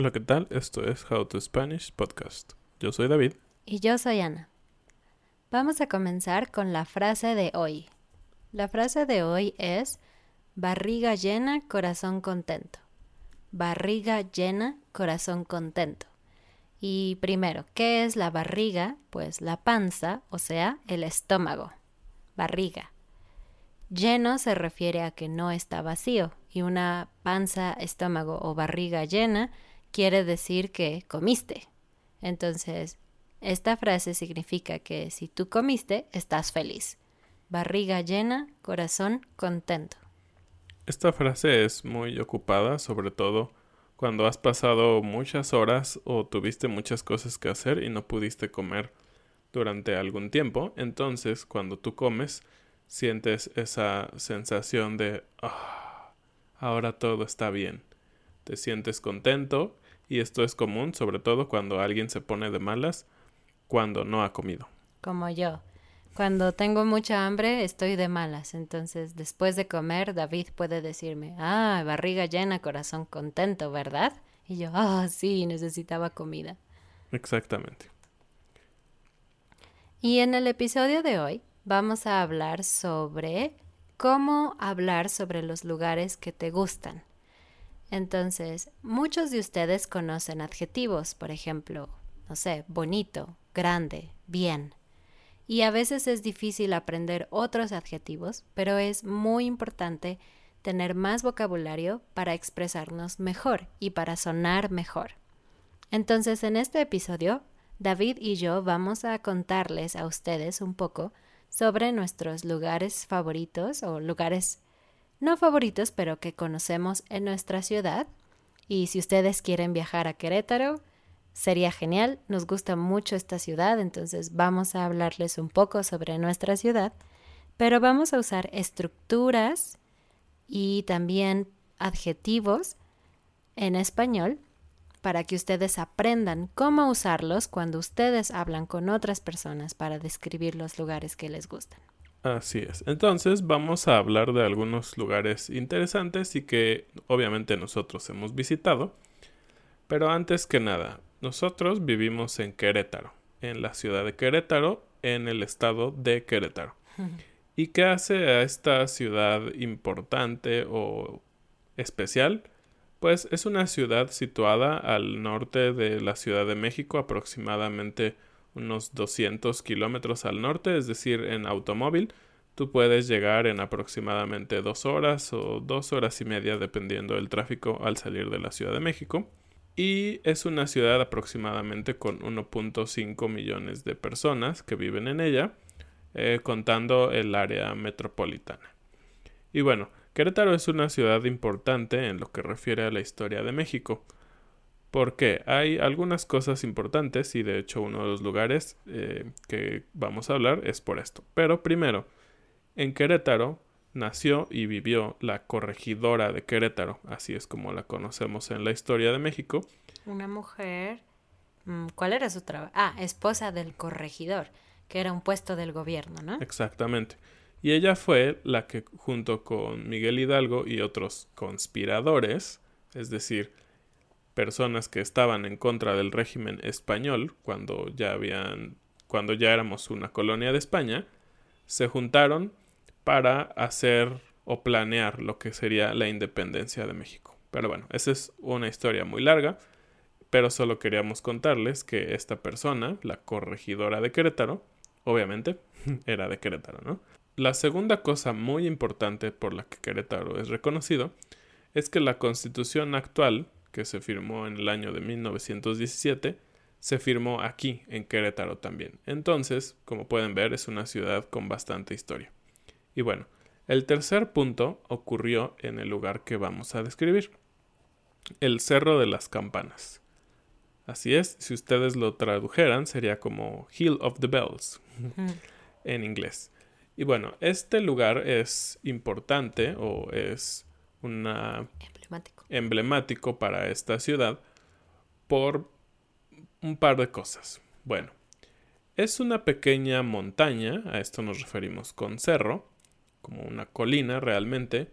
Hola, ¿qué tal? Esto es How to Spanish Podcast. Yo soy David. Y yo soy Ana. Vamos a comenzar con la frase de hoy. La frase de hoy es barriga llena, corazón contento. Barriga llena, corazón contento. Y primero, ¿qué es la barriga? Pues la panza, o sea, el estómago. Barriga. Lleno se refiere a que no está vacío y una panza, estómago o barriga llena quiere decir que comiste. Entonces, esta frase significa que si tú comiste, estás feliz. Barriga llena, corazón contento. Esta frase es muy ocupada, sobre todo cuando has pasado muchas horas o tuviste muchas cosas que hacer y no pudiste comer durante algún tiempo. Entonces, cuando tú comes, sientes esa sensación de, ah, ahora todo está bien. Te sientes contento y esto es común, sobre todo cuando alguien se pone de malas cuando no ha comido. Como yo. Cuando tengo mucha hambre estoy de malas, entonces después de comer David puede decirme, ah, barriga llena, corazón contento, ¿verdad? Y yo, ah, sí, necesitaba comida. Exactamente. Y en el episodio de hoy vamos a hablar sobre cómo hablar sobre los lugares que te gustan. Entonces, muchos de ustedes conocen adjetivos, por ejemplo, no sé, bonito, grande, bien. Y a veces es difícil aprender otros adjetivos, pero es muy importante tener más vocabulario para expresarnos mejor y para sonar mejor. Entonces, en este episodio, David y yo vamos a contarles a ustedes un poco sobre nuestros lugares favoritos o lugares no favoritos, pero que conocemos en nuestra ciudad. Y si ustedes quieren viajar a Querétaro, sería genial. Nos gusta mucho esta ciudad, entonces vamos a hablarles un poco sobre nuestra ciudad, pero vamos a usar estructuras y también adjetivos en español para que ustedes aprendan cómo usarlos cuando ustedes hablan con otras personas para describir los lugares que les gustan. Así es. Entonces vamos a hablar de algunos lugares interesantes y que obviamente nosotros hemos visitado. Pero antes que nada, nosotros vivimos en Querétaro, en la ciudad de Querétaro, en el estado de Querétaro. ¿Y qué hace a esta ciudad importante o especial? Pues es una ciudad situada al norte de la Ciudad de México, aproximadamente unos 200 kilómetros al norte, es decir, en automóvil. Tú puedes llegar en aproximadamente dos horas o dos horas y media, dependiendo del tráfico al salir de la Ciudad de México. Y es una ciudad aproximadamente con 1.5 millones de personas que viven en ella, eh, contando el área metropolitana. Y bueno, Querétaro es una ciudad importante en lo que refiere a la historia de México. Porque hay algunas cosas importantes y de hecho uno de los lugares eh, que vamos a hablar es por esto. Pero primero, en Querétaro nació y vivió la corregidora de Querétaro, así es como la conocemos en la historia de México. Una mujer... mm, ¿Cuál era su trabajo? Ah, esposa del corregidor, que era un puesto del gobierno, ¿no? Exactamente. Y ella fue la que, junto con Miguel Hidalgo y otros conspiradores, es decir, personas que estaban en contra del régimen español cuando ya habían cuando ya éramos una colonia de España, se juntaron para hacer o planear lo que sería la independencia de México. Pero bueno, esa es una historia muy larga, pero solo queríamos contarles que esta persona, la corregidora de Querétaro, obviamente era de Querétaro, ¿no? La segunda cosa muy importante por la que Querétaro es reconocido es que la constitución actual, que se firmó en el año de 1917, se firmó aquí, en Querétaro también. Entonces, como pueden ver, es una ciudad con bastante historia. Y bueno, el tercer punto ocurrió en el lugar que vamos a describir, el Cerro de las Campanas. Así es, si ustedes lo tradujeran, sería como Hill of the Bells en inglés. Y bueno, este lugar es importante o es una Emblemático. para esta ciudad por un par de cosas. Bueno, es una pequeña montaña, a esto nos referimos con cerro, como una colina realmente,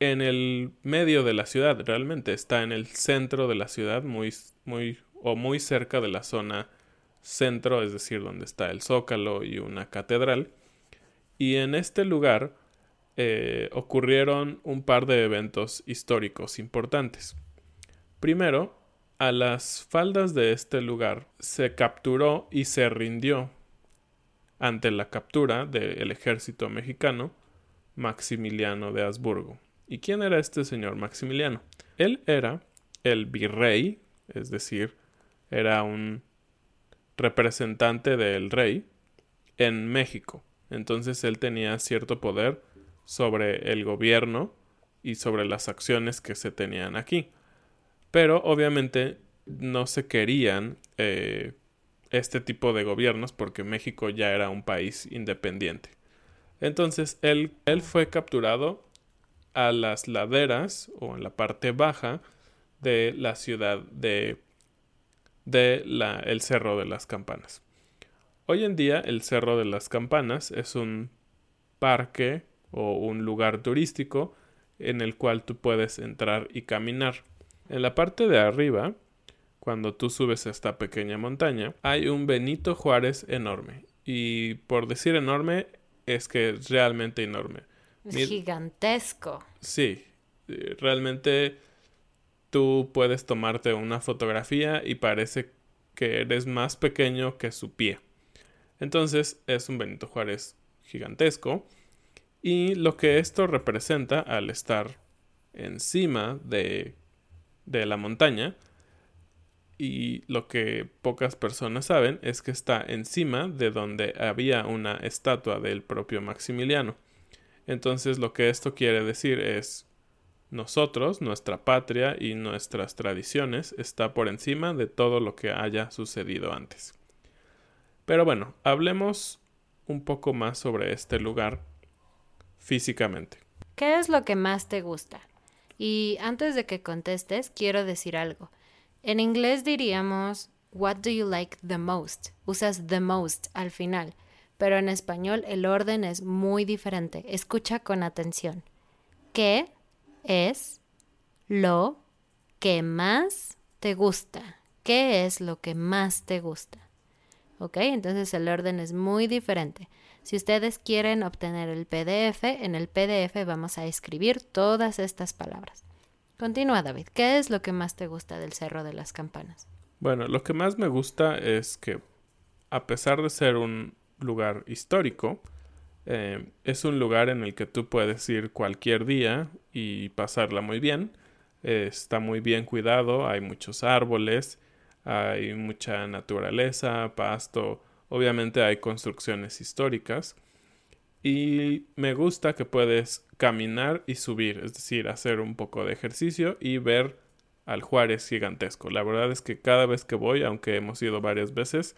en el medio de la ciudad, realmente está en el centro de la ciudad, muy, muy o muy cerca de la zona centro, es decir, donde está el zócalo y una catedral. Y en este lugar eh, ocurrieron un par de eventos históricos importantes. Primero, a las faldas de este lugar se capturó y se rindió ante la captura del ejército mexicano Maximiliano de Habsburgo. ¿Y quién era este señor Maximiliano? Él era el virrey, es decir, era un representante del rey en México. Entonces él tenía cierto poder sobre el gobierno y sobre las acciones que se tenían aquí. Pero obviamente no se querían eh, este tipo de gobiernos porque México ya era un país independiente. Entonces él, él fue capturado a las laderas o en la parte baja de la ciudad de, de la, el Cerro de las Campanas. Hoy en día el Cerro de las Campanas es un parque o un lugar turístico en el cual tú puedes entrar y caminar. En la parte de arriba, cuando tú subes a esta pequeña montaña, hay un Benito Juárez enorme. Y por decir enorme, es que es realmente enorme. Es gigantesco. Sí, eh, realmente tú puedes tomarte una fotografía y parece que eres más pequeño que su pie. Entonces es un Benito Juárez gigantesco y lo que esto representa al estar encima de, de la montaña y lo que pocas personas saben es que está encima de donde había una estatua del propio Maximiliano. Entonces lo que esto quiere decir es nosotros, nuestra patria y nuestras tradiciones está por encima de todo lo que haya sucedido antes. Pero bueno, hablemos un poco más sobre este lugar físicamente. ¿Qué es lo que más te gusta? Y antes de que contestes, quiero decir algo. En inglés diríamos, What do you like the most? Usas the most al final, pero en español el orden es muy diferente. Escucha con atención. ¿Qué es lo que más te gusta? ¿Qué es lo que más te gusta? ¿Ok? Entonces el orden es muy diferente. Si ustedes quieren obtener el PDF, en el PDF vamos a escribir todas estas palabras. Continúa, David. ¿Qué es lo que más te gusta del Cerro de las Campanas? Bueno, lo que más me gusta es que, a pesar de ser un lugar histórico, eh, es un lugar en el que tú puedes ir cualquier día y pasarla muy bien. Eh, está muy bien cuidado, hay muchos árboles, hay mucha naturaleza, pasto, obviamente hay construcciones históricas. Y me gusta que puedes caminar y subir, es decir, hacer un poco de ejercicio y ver al Juárez gigantesco. La verdad es que cada vez que voy, aunque hemos ido varias veces,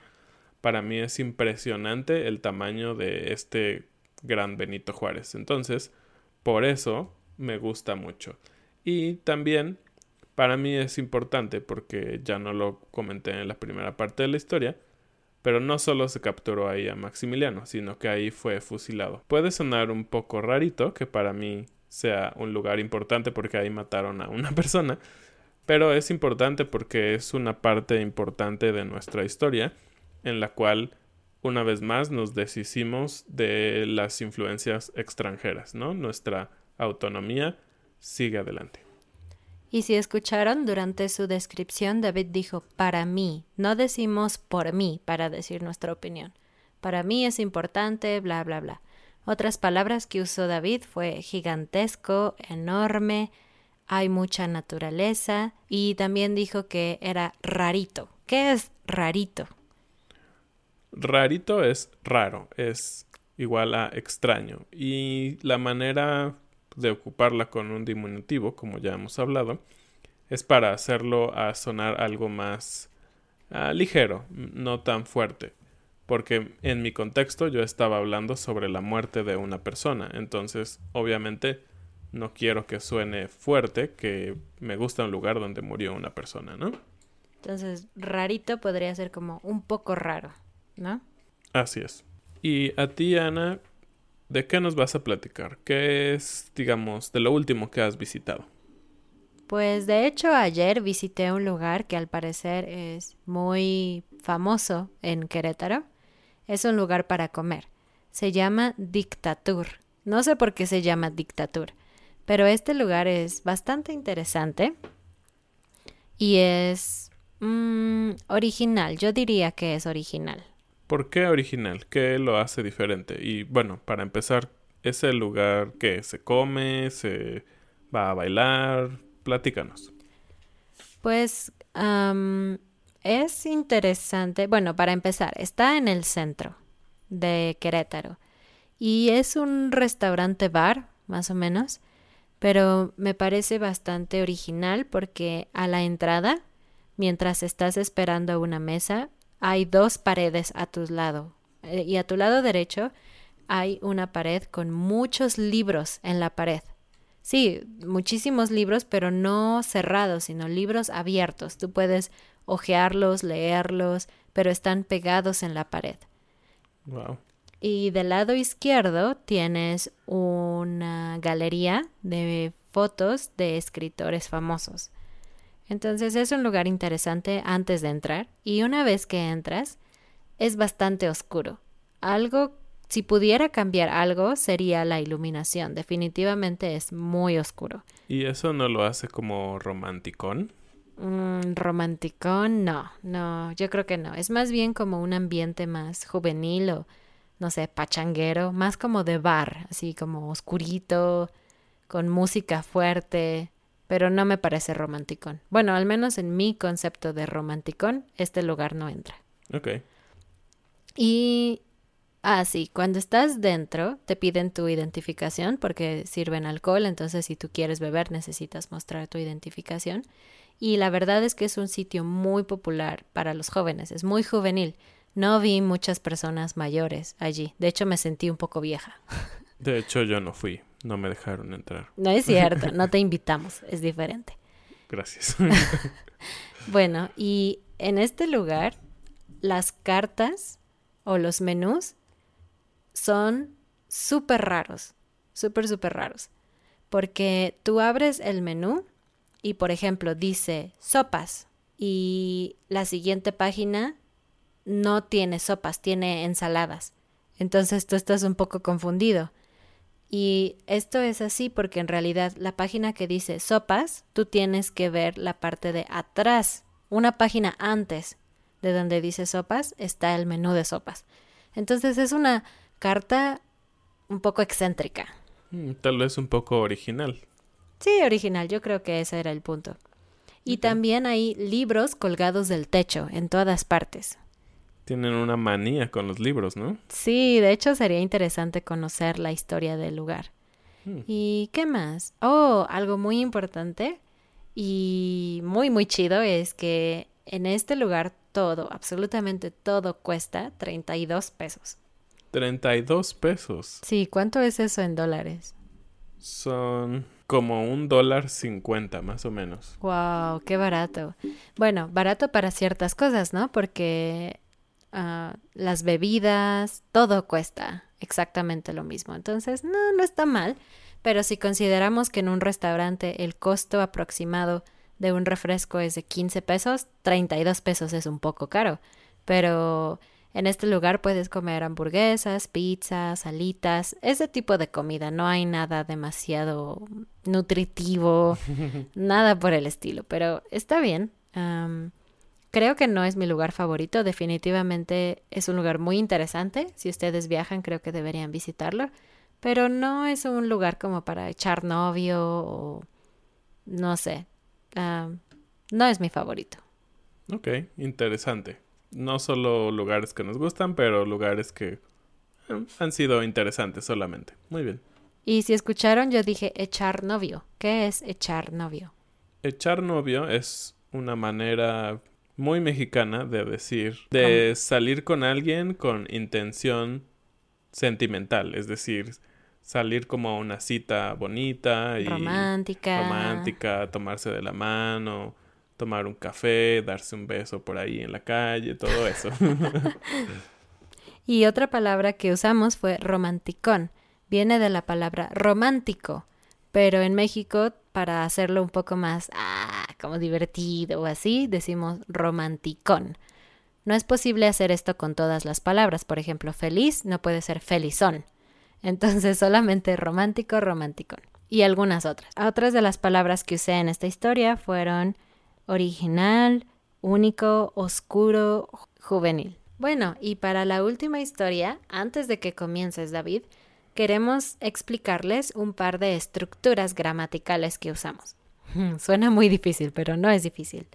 para mí es impresionante el tamaño de este gran Benito Juárez. Entonces, por eso me gusta mucho. Y también para mí es importante porque ya no lo comenté en la primera parte de la historia, pero no solo se capturó ahí a Maximiliano, sino que ahí fue fusilado. Puede sonar un poco rarito que para mí sea un lugar importante porque ahí mataron a una persona, pero es importante porque es una parte importante de nuestra historia en la cual una vez más nos deshicimos de las influencias extranjeras, ¿no? Nuestra autonomía sigue adelante. Y si escucharon, durante su descripción David dijo para mí, no decimos por mí para decir nuestra opinión. Para mí es importante, bla, bla, bla. Otras palabras que usó David fue gigantesco, enorme, hay mucha naturaleza y también dijo que era rarito. ¿Qué es rarito? Rarito es raro, es igual a extraño. Y la manera de ocuparla con un diminutivo, como ya hemos hablado, es para hacerlo a sonar algo más ah, ligero, no tan fuerte. Porque en mi contexto yo estaba hablando sobre la muerte de una persona, entonces obviamente no quiero que suene fuerte, que me gusta un lugar donde murió una persona, ¿no? Entonces, rarito podría ser como un poco raro, ¿no? Así es. Y a ti, Ana, ¿de qué nos vas a platicar? ¿Qué es, digamos, de lo último que has visitado? Pues de hecho ayer visité un lugar que al parecer es muy famoso en Querétaro. Es un lugar para comer. Se llama Dictatur. No sé por qué se llama Dictatur, pero este lugar es bastante interesante y es mm, original. Yo diría que es original. ¿Por qué original? ¿Qué lo hace diferente? Y bueno, para empezar, ¿es el lugar que se come, se va a bailar? Platícanos. Pues es interesante. Bueno, para empezar, está en el centro de Querétaro y es un restaurante bar, más o menos, pero me parece bastante original porque a la entrada, mientras estás esperando a una mesa, hay dos paredes a tu lado eh, y a tu lado derecho hay una pared con muchos libros en la pared. Sí, muchísimos libros, pero no cerrados, sino libros abiertos. Tú puedes ojearlos, leerlos, pero están pegados en la pared. Wow. Y del lado izquierdo tienes una galería de fotos de escritores famosos. Entonces es un lugar interesante antes de entrar y una vez que entras es bastante oscuro. Algo si pudiera cambiar algo, sería la iluminación. Definitivamente es muy oscuro. ¿Y eso no lo hace como romanticón? Mm, romanticón, no, no, yo creo que no. Es más bien como un ambiente más juvenil o, no sé, pachanguero, más como de bar, así como oscurito, con música fuerte, pero no me parece romanticón. Bueno, al menos en mi concepto de romanticón, este lugar no entra. Ok. Y Ah, sí, cuando estás dentro te piden tu identificación porque sirven alcohol, entonces si tú quieres beber necesitas mostrar tu identificación. Y la verdad es que es un sitio muy popular para los jóvenes, es muy juvenil. No vi muchas personas mayores allí, de hecho me sentí un poco vieja. De hecho yo no fui, no me dejaron entrar. No es cierto, no te invitamos, es diferente. Gracias. bueno, y en este lugar las cartas o los menús son súper raros, súper, súper raros. Porque tú abres el menú y, por ejemplo, dice sopas y la siguiente página no tiene sopas, tiene ensaladas. Entonces tú estás un poco confundido. Y esto es así porque en realidad la página que dice sopas, tú tienes que ver la parte de atrás. Una página antes de donde dice sopas está el menú de sopas. Entonces es una carta un poco excéntrica. Mm, tal vez un poco original. Sí, original, yo creo que ese era el punto. Y también hay libros colgados del techo en todas partes. Tienen una manía con los libros, ¿no? Sí, de hecho sería interesante conocer la historia del lugar. Hmm. ¿Y qué más? Oh, algo muy importante Y muy, muy chido es que en este lugar todo, absolutamente todo cuesta 32 pesos. 32 pesos. Sí, ¿cuánto es eso en dólares? Son como un dólar cincuenta, más o menos. Wow, qué barato. Bueno, barato para ciertas cosas, ¿no? Porque ah, las bebidas, todo cuesta exactamente lo mismo. Entonces, no, no está mal. Pero si consideramos que en un restaurante el costo aproximado de un refresco es de 15 pesos, 32 pesos es un poco caro. Pero en este lugar puedes comer hamburguesas, pizzas, alitas, ese tipo de comida. No hay nada demasiado nutritivo, nada por el estilo, pero está bien. Creo que no es mi lugar favorito. Definitivamente es un lugar muy interesante. Si ustedes viajan, creo que deberían visitarlo pero no es un lugar como para echar novio o no sé. No es mi favorito. Ok, interesante. No solo lugares que nos gustan, pero lugares que eh, han sido interesantes solamente. Muy bien. Y si escucharon, yo dije echar novio. ¿Qué es echar novio? Echar novio es una manera muy mexicana de decir, de salir con alguien con intención sentimental, es decir, salir como a una cita bonita y romántica. Romántica, tomarse de la mano, tomar un café, darse un beso por ahí en la calle, todo eso. y otra palabra que usamos fue romanticón. Viene de la palabra romántico, pero en México para hacerlo un poco más como divertido o así, decimos romanticón. No es posible hacer esto con todas las palabras. Por ejemplo, feliz no puede ser felizón. Entonces solamente romántico, romántico. Y algunas otras. Otras de las palabras que usé en esta historia fueron original, único, oscuro, juvenil. Bueno, y para la última historia, antes de que comiences David, queremos explicarles un par de estructuras gramaticales que usamos. Suena muy difícil, pero no es difícil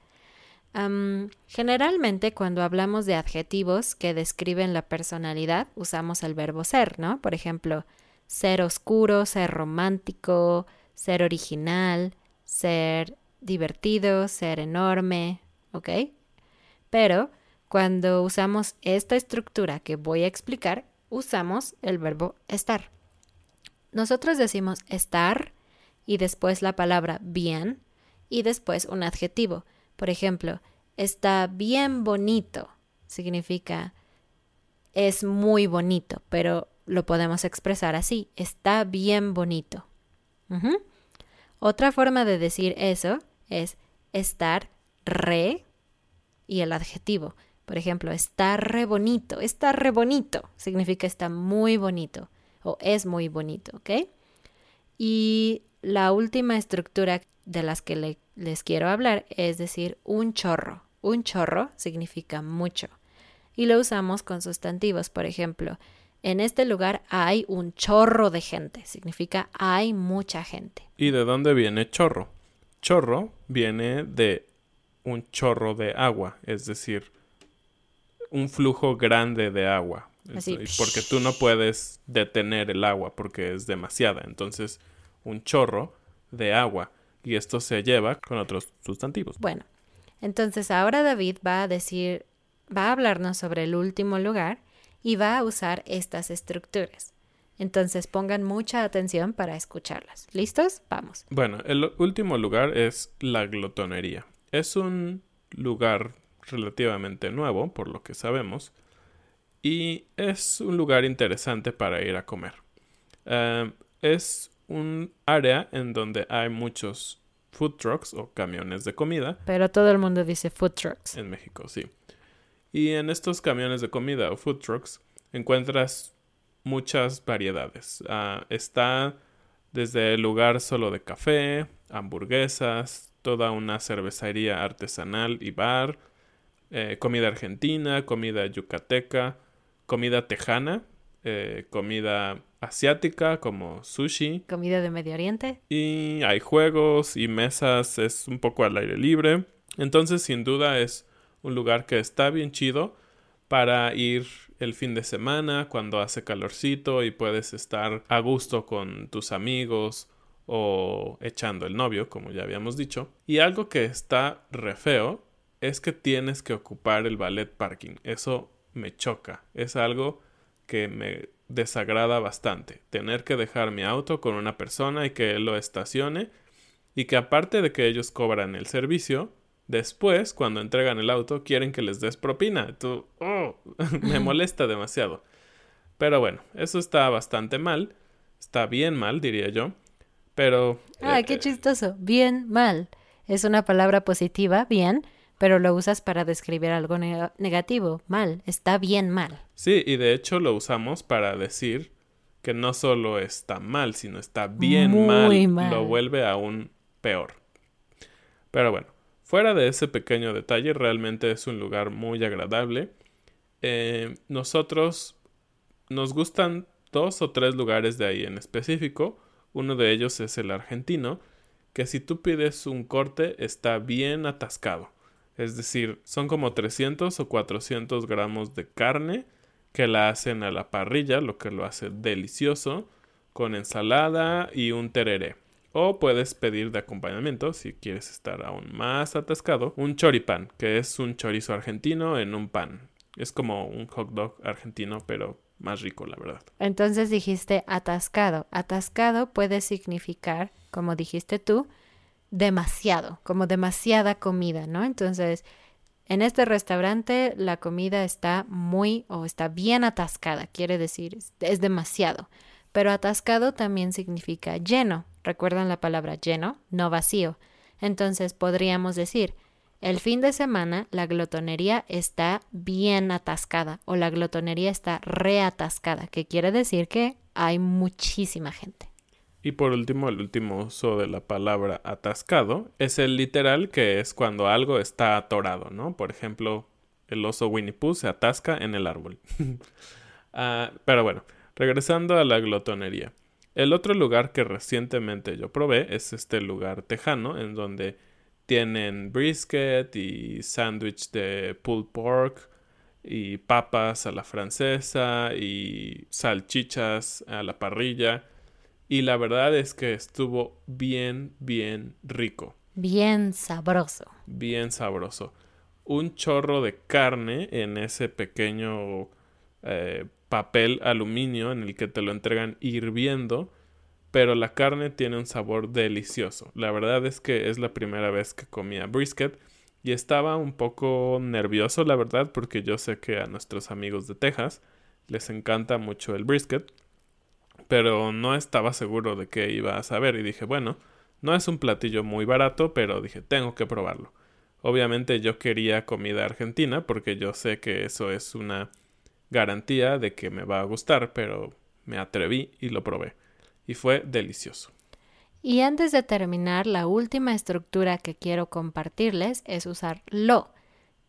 generalmente cuando hablamos de adjetivos que describen la personalidad, usamos el verbo ser, ¿no? Por ejemplo, ser oscuro, ser romántico, ser original, ser divertido, ser enorme, ¿ok? Pero cuando usamos esta estructura que voy a explicar, usamos el verbo estar. Nosotros decimos estar y después la palabra bien y después un adjetivo. Por ejemplo, está bien bonito. Significa es muy bonito, pero lo podemos expresar así. Está bien bonito. Otra forma de decir eso es estar re y el adjetivo. Por ejemplo, está re bonito. Está re bonito. Significa está muy bonito o es muy bonito, ¿ok? Y la última estructura de las que les quiero hablar es decir un chorro. Un chorro significa mucho. Y lo usamos con sustantivos, por ejemplo, en este lugar hay un chorro de gente, significa hay mucha gente. ¿Y de dónde viene chorro? Chorro viene de un chorro de agua, es decir, un flujo grande de agua. Así, porque tú no puedes detener el agua porque es demasiada. Entonces, un chorro de agua y esto se lleva con otros sustantivos. Bueno, entonces ahora David va a decir, va a hablarnos sobre el último lugar y va a usar estas estructuras. Entonces pongan mucha atención para escucharlas. ¿Listos? Vamos. Bueno, el último lugar es la glotonería. Es un lugar relativamente nuevo, por lo que sabemos, y es un lugar interesante para ir a comer. Eh, es un área en donde hay muchos food trucks o camiones de comida. Pero todo el mundo dice food trucks. En México, sí. Y en estos camiones de comida o food trucks encuentras muchas variedades. Ah, está desde el lugar solo de café, hamburguesas, toda una cervecería artesanal y bar, eh, comida argentina, comida yucateca, comida tejana, eh, comida asiática como sushi. Comida de Medio Oriente. Y hay juegos y mesas, es un poco al aire libre. Entonces, sin duda, es un lugar que está bien chido para ir el fin de semana cuando hace calorcito y puedes estar a gusto con tus amigos o echando el novio, como ya habíamos dicho. Y algo que está re feo es que tienes que ocupar el ballet parking. Eso me choca. Es algo que me desagrada bastante. Tener que dejar mi auto con una persona y que él lo estacione. Y que aparte de que ellos cobran el servicio, después, cuando entregan el auto, quieren que les des propina. Tú, oh, me molesta demasiado. Pero bueno, eso está bastante mal. Está bien mal, diría yo. Pero... Ah, qué chistoso. Bien, mal. Es una palabra positiva, bien, pero lo usas para describir algo negativo. Mal. Está bien mal. Sí, y de hecho lo usamos para decir que no solo está mal, sino está bien mal. mal. Lo vuelve aún peor. Pero bueno, fuera de ese pequeño detalle, realmente es un lugar muy agradable. Eh, nosotros nos gustan dos o tres lugares de ahí en específico. Uno de ellos es el argentino, que si tú pides un corte está bien atascado. Es decir, son como 300 o 400 gramos de carne que la hacen a la parrilla, lo que lo hace delicioso, con ensalada y un tereré. O puedes pedir de acompañamiento, si quieres estar aún más atascado, un choripán, que es un chorizo argentino en un pan. Es como un hot dog argentino, pero más rico, la verdad. Entonces dijiste atascado. Atascado puede significar, como dijiste tú, demasiado, como demasiada comida, ¿no? Entonces, en este restaurante la comida está muy o está bien atascada, quiere decir, es demasiado. Pero atascado también significa lleno. ¿Recuerdan la palabra lleno? No vacío. Entonces podríamos decir, el fin de semana la glotonería está bien atascada o la glotonería está reatascada, que quiere decir que hay muchísima gente. Y por último, el último uso de la palabra atascado es el literal que es cuando algo está atorado, ¿no? Por ejemplo, el oso Winnie Pooh se atasca en el árbol. Ah, pero bueno, regresando a la glotonería. El otro lugar que recientemente yo probé es este lugar tejano en donde tienen brisket y sándwich de pulled pork y papas a la francesa y salchichas a la parrilla. Y la verdad es que estuvo bien, bien rico. Bien sabroso. Bien sabroso. Un chorro de carne en ese pequeño eh, papel aluminio en el que te lo entregan hirviendo pero la carne tiene un sabor delicioso. La verdad es que es la primera vez que comía brisket y estaba un poco nervioso, la verdad, porque yo sé que a nuestros amigos de Texas les encanta mucho el brisket, pero no estaba seguro de qué iba a saber y dije, bueno, no es un platillo muy barato, pero dije, tengo que probarlo. Obviamente yo quería comida argentina porque yo sé que eso es una garantía de que me va a gustar, pero me atreví y lo probé y fue delicioso. Y antes de terminar, la última estructura que quiero compartirles es usar lo.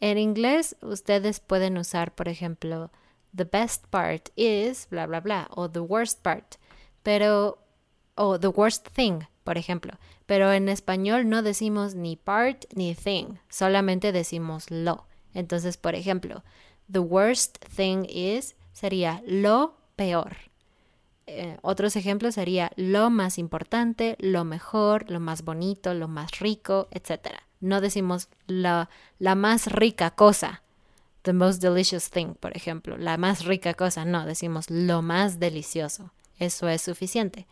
En inglés ustedes pueden usar, por ejemplo, the best part is, bla, bla, bla, o the worst part, pero, o the worst thing, por ejemplo. Pero en español no decimos ni part ni thing, solamente decimos lo. Entonces, por ejemplo, the worst thing is sería lo peor. Eh, otros ejemplos sería lo más importante, lo mejor, lo más bonito, lo más rico, etc. No decimos la, la más rica cosa, the most delicious thing, por ejemplo, la más rica cosa, no, decimos lo más delicioso. Eso es suficiente.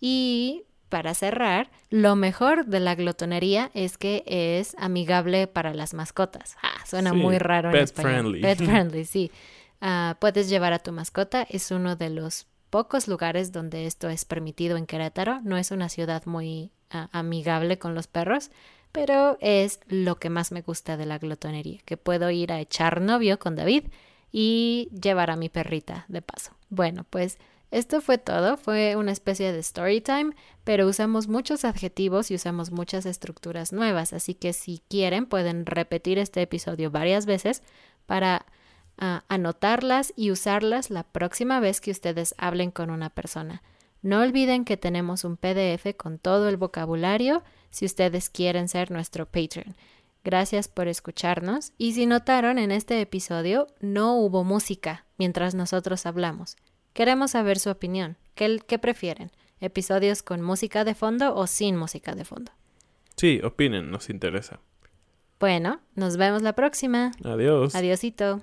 Y para cerrar, lo mejor de la glotonería es que es amigable para las mascotas. Ah, suena muy raro en español. Friendly. Pet friendly, sí. Ah, puedes llevar a tu mascota, es uno de los pocos lugares donde esto es permitido en Querétaro. No es una ciudad muy ah, amigable con los perros, pero es lo que más me gusta de la glotonería, que puedo ir a echar novio con David y llevar a mi perrita de paso. Bueno, pues esto fue todo, fue una especie de story time, pero usamos muchos adjetivos y usamos muchas estructuras nuevas, así que si quieren pueden repetir este episodio varias veces para anotarlas y usarlas la próxima vez que ustedes hablen con una persona. No olviden que tenemos un PDF con todo el vocabulario si ustedes quieren ser nuestro Patreon. Gracias por escucharnos y si notaron en este episodio no hubo música mientras nosotros hablamos. Queremos saber su opinión. ¿Qué, qué prefieren? episodios con música de fondo o sin música de fondo. Sí, opinen, nos interesa. Bueno, nos vemos la próxima. Adiós. Adiosito.